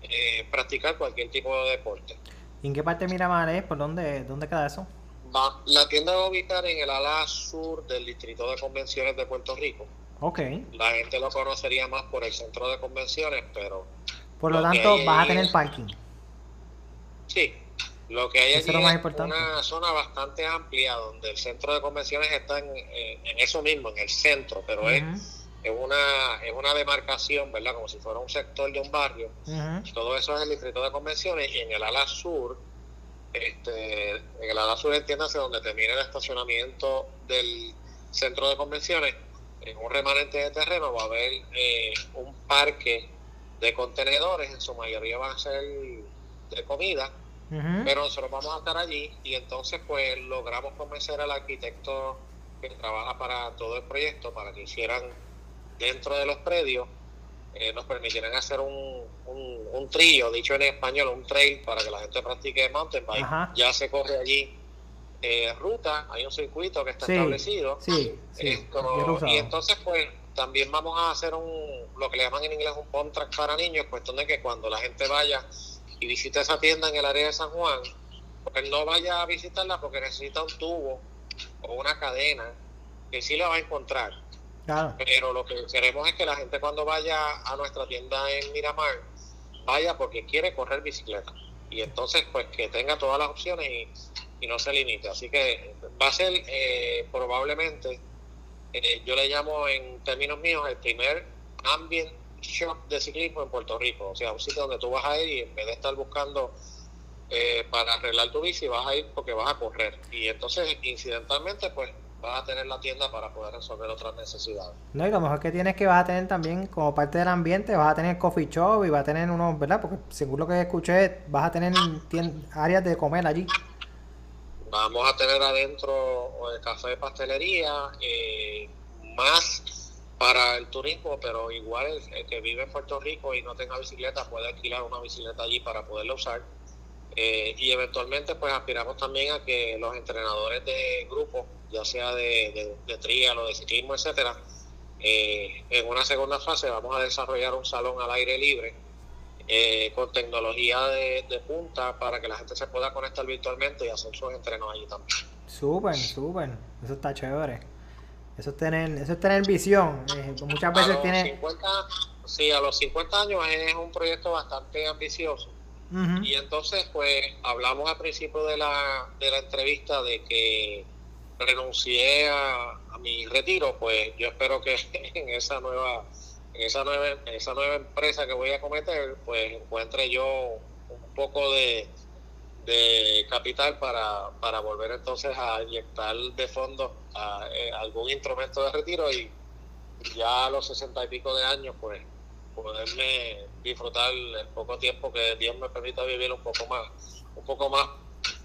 eh, practicar cualquier tipo de deporte. ¿Y en qué parte de Miramar es? ¿Por dónde, dónde queda eso? Va, la tienda va a ubicar en el ala sur del Distrito de Convenciones de Puerto Rico. Ok. La gente lo conocería más por el centro de convenciones, pero... Por lo, tanto, vas a tener parking. Sí. Lo que hay allí es una zona bastante amplia donde el centro de convenciones está en, eso mismo, en el centro, pero es, es, una, es una demarcación, ¿verdad? Como si fuera un sector de un barrio. Todo eso es el distrito de convenciones y en el ala sur, este, en el ala sur entiéndase donde termina el estacionamiento del centro de convenciones, en un remanente de terreno va a haber eh, un parque de contenedores, en su mayoría van a ser de comida, pero nosotros vamos a estar allí y entonces pues logramos convencer al arquitecto que trabaja para todo el proyecto para que hicieran dentro de los predios, eh, nos permitieran hacer un, un, trillo, dicho en español, un trail para que la gente practique mountain bike. Ya se corre allí eh, ruta, hay un circuito que está establecido. y entonces, pues, también vamos a hacer un, lo que le llaman en inglés un track para niños, cuestión de que cuando la gente vaya y visite esa tienda en el área de San Juan, pues no vaya a visitarla porque necesita un tubo o una cadena, que sí la va a encontrar. Pero lo que queremos es que la gente cuando vaya a nuestra tienda en Miramar, vaya porque quiere correr bicicleta. Y entonces, pues que tenga todas las opciones y y no se limite. Así que va a ser eh, probablemente, eh, yo le llamo en términos míos, el primer ambient shop de ciclismo en Puerto Rico. O sea, un sitio donde tú vas a ir y en vez de estar buscando eh, para arreglar tu bici, vas a ir porque vas a correr. Y entonces, incidentalmente, pues vas a tener la tienda para poder resolver otras necesidades. No, y lo mejor que tienes que vas a tener también, como parte del ambiente, vas a tener coffee shop y vas a tener unos, ¿verdad? Porque según lo que escuché, vas a tener áreas de comer allí. Vamos a tener adentro el café de pastelería, eh, más para el turismo, pero igual el, que vive en Puerto Rico y no tenga bicicleta puede alquilar una bicicleta allí para poderla usar. Eh, y eventualmente pues aspiramos también a que los entrenadores de grupos, ya sea de, de, de o de ciclismo, etcétera, eh, en una segunda fase vamos a desarrollar un salón al aire libre eh, con tecnología de, punta para que la gente se pueda conectar virtualmente y hacer sus entrenos allí también. Súper, súper. Eso está chévere. Eso es tener, eso es tener visión. Eh, muchas veces tiene... sí, a los 50 años es un proyecto bastante ambicioso. Y entonces, pues, hablamos al principio de la, de la entrevista de que renuncié a, mi retiro, pues yo espero que en esa nueva esa nueva, esa nueva empresa que voy a cometer, pues encuentre yo un poco de, de capital para, para volver entonces a inyectar de fondo a, eh, algún instrumento de retiro y ya a los sesenta y pico de años, pues poderme disfrutar el poco tiempo que Dios me permita vivir un poco más, un poco más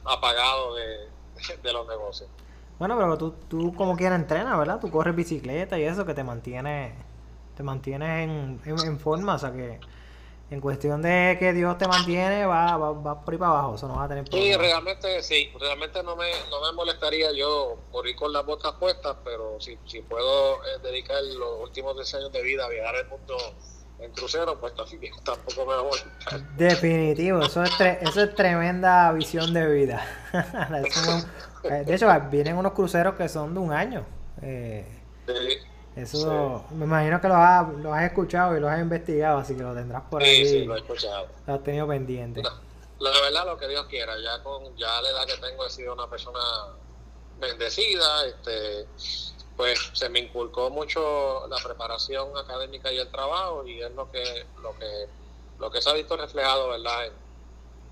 apagado de, de los negocios. Bueno, pero tú, tú como quieras entrenas, ¿verdad? Tú corres bicicleta y eso que te mantiene te mantienes en, en, forma, o sea que en cuestión de que Dios te mantiene, va, va, va por ahí para abajo, eso no va a tener problema. Sí, realmente sí, realmente no me, no me molestaría yo por ir con las botas puestas, pero si, si puedo eh, dedicar los últimos 10 años de vida a viajar el mundo en crucero, pues tampoco me voy a Definitivo, eso es, eso es tremenda visión de vida. Eh, de hecho, vienen unos cruceros que son de un año. Eh, eso, me imagino que lo has, lo has escuchado y lo has investigado, así que lo tendrás por ahí. Sí, sí, lo he escuchado. Lo has tenido pendiente. la verdad, lo que Dios quiera. Ya con ya la edad que tengo, he sido una persona bendecida. Este, pues se me inculcó mucho la preparación académica y el trabajo, y es lo que lo que lo que se ha visto reflejado, ¿verdad? En,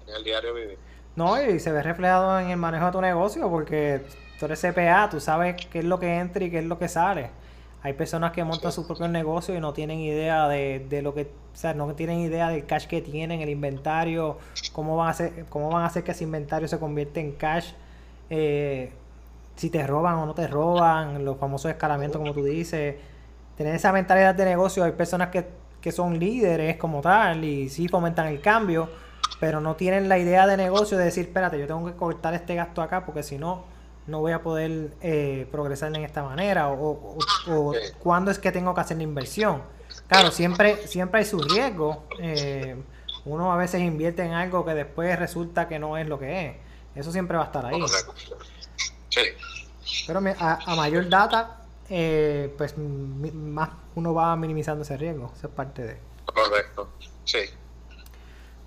en el diario vivir. No, y se ve reflejado en el manejo de tu negocio, porque tú eres CPA, tú sabes qué es lo que entra y qué es lo que sale. Hay personas que montan su propio negocio y no tienen idea de, de, lo que, o sea, no tienen idea del cash que tienen, el inventario, cómo van a hacer, cómo van a hacer que ese inventario se convierta en cash, eh, si te roban o no te roban, los famosos escalamientos como tú dices. Tener esa mentalidad de negocio, hay personas que, que son líderes como tal y sí fomentan el cambio, pero no tienen la idea de negocio de decir, espérate, yo tengo que cortar este gasto acá porque si no no voy a poder eh, progresar en esta manera o, o, cuándo es que tengo que hacer la inversión. Claro, siempre, siempre hay su riesgo. Eh, uno a veces invierte en algo que después resulta que no es lo que es. Eso siempre va a estar ahí. Pero a, mayor data, eh, pues más uno va minimizando ese riesgo. Eso es parte de. Correcto, sí.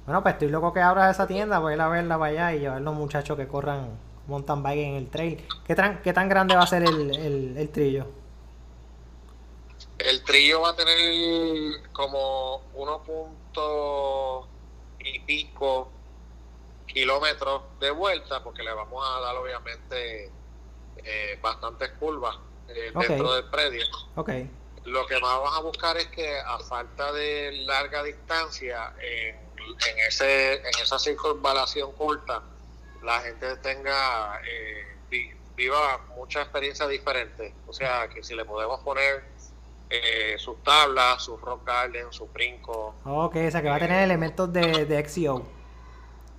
Bueno, pues estoy loco que abras esa tienda, voy a ir a verla para allá y llevar los muchachos que corran mountain bike en el trail. ¿Qué tan, qué tan grande va a ser el, el, trillo? El trillo va a tener como unos puntos y pico kilómetros de vuelta, porque le vamos a dar obviamente eh, bastantes curvas eh, dentro del predio. Okay. Lo que vamos a buscar es que a falta de larga distancia en, en, ese, en esa circunvalación corta, la gente tenga, eh, viva muchas experiencias diferentes. O sea, que si le podemos poner eh, sus tablas, sus rock garden, sus brincos. Ok, o sea, que va a tener eh, elementos de, de XCO.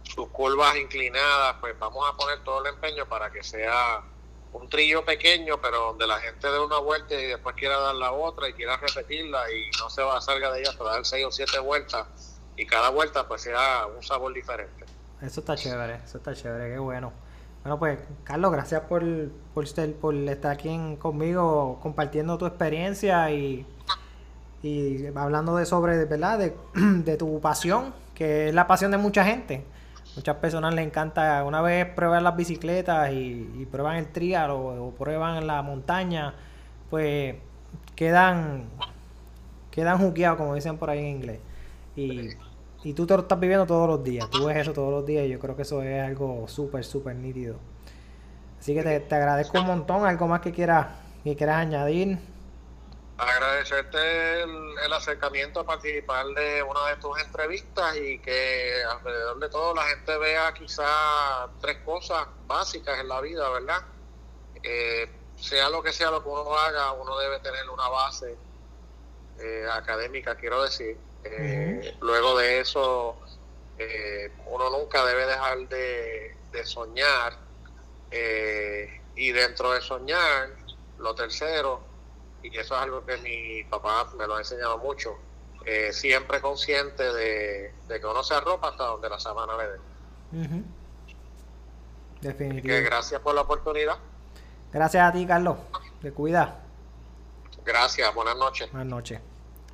Sus curvas inclinadas, pues vamos a poner todo el empeño para que sea un trillo pequeño, pero donde la gente dé una vuelta y después quiera dar la otra y quiera repetirla y no se va a salga de ella para dar seis o siete vueltas y cada vuelta pues sea un sabor diferente. Eso está chévere, eso está chévere, qué bueno. Bueno, pues, Carlos, gracias por, por, por estar aquí conmigo compartiendo tu experiencia y, y hablando de sobre, ¿verdad? De, de, tu pasión, que es la pasión de mucha gente. Muchas personas les encanta una vez prueban las bicicletas y, prueban el trial o, prueban en la montaña, pues quedan quedan juqueados, como dicen por ahí en inglés. Y y tú te lo estás viviendo todos los días, tú ves eso todos los días y yo creo que eso es algo súper, súper nítido. Así que te, agradezco un montón, algo más que quieras, que quieras añadir. Agradecerte el, acercamiento a participar de una de tus entrevistas y que alrededor de todo la gente vea quizás tres cosas básicas en la vida, ¿verdad? Eh, sea lo que sea lo que uno haga, uno debe tener una base eh, académica, quiero decir. Eh, luego de eso, eh, uno nunca debe dejar de, soñar eh, y dentro de soñar, lo tercero, y eso es algo que mi papá me lo ha enseñado mucho, siempre consciente de, que uno se arropa hasta donde la sábana le dé. Definitivamente. gracias por la oportunidad. Gracias a ti, Carlos. Te cuida. Gracias, buenas noches. Buenas noches.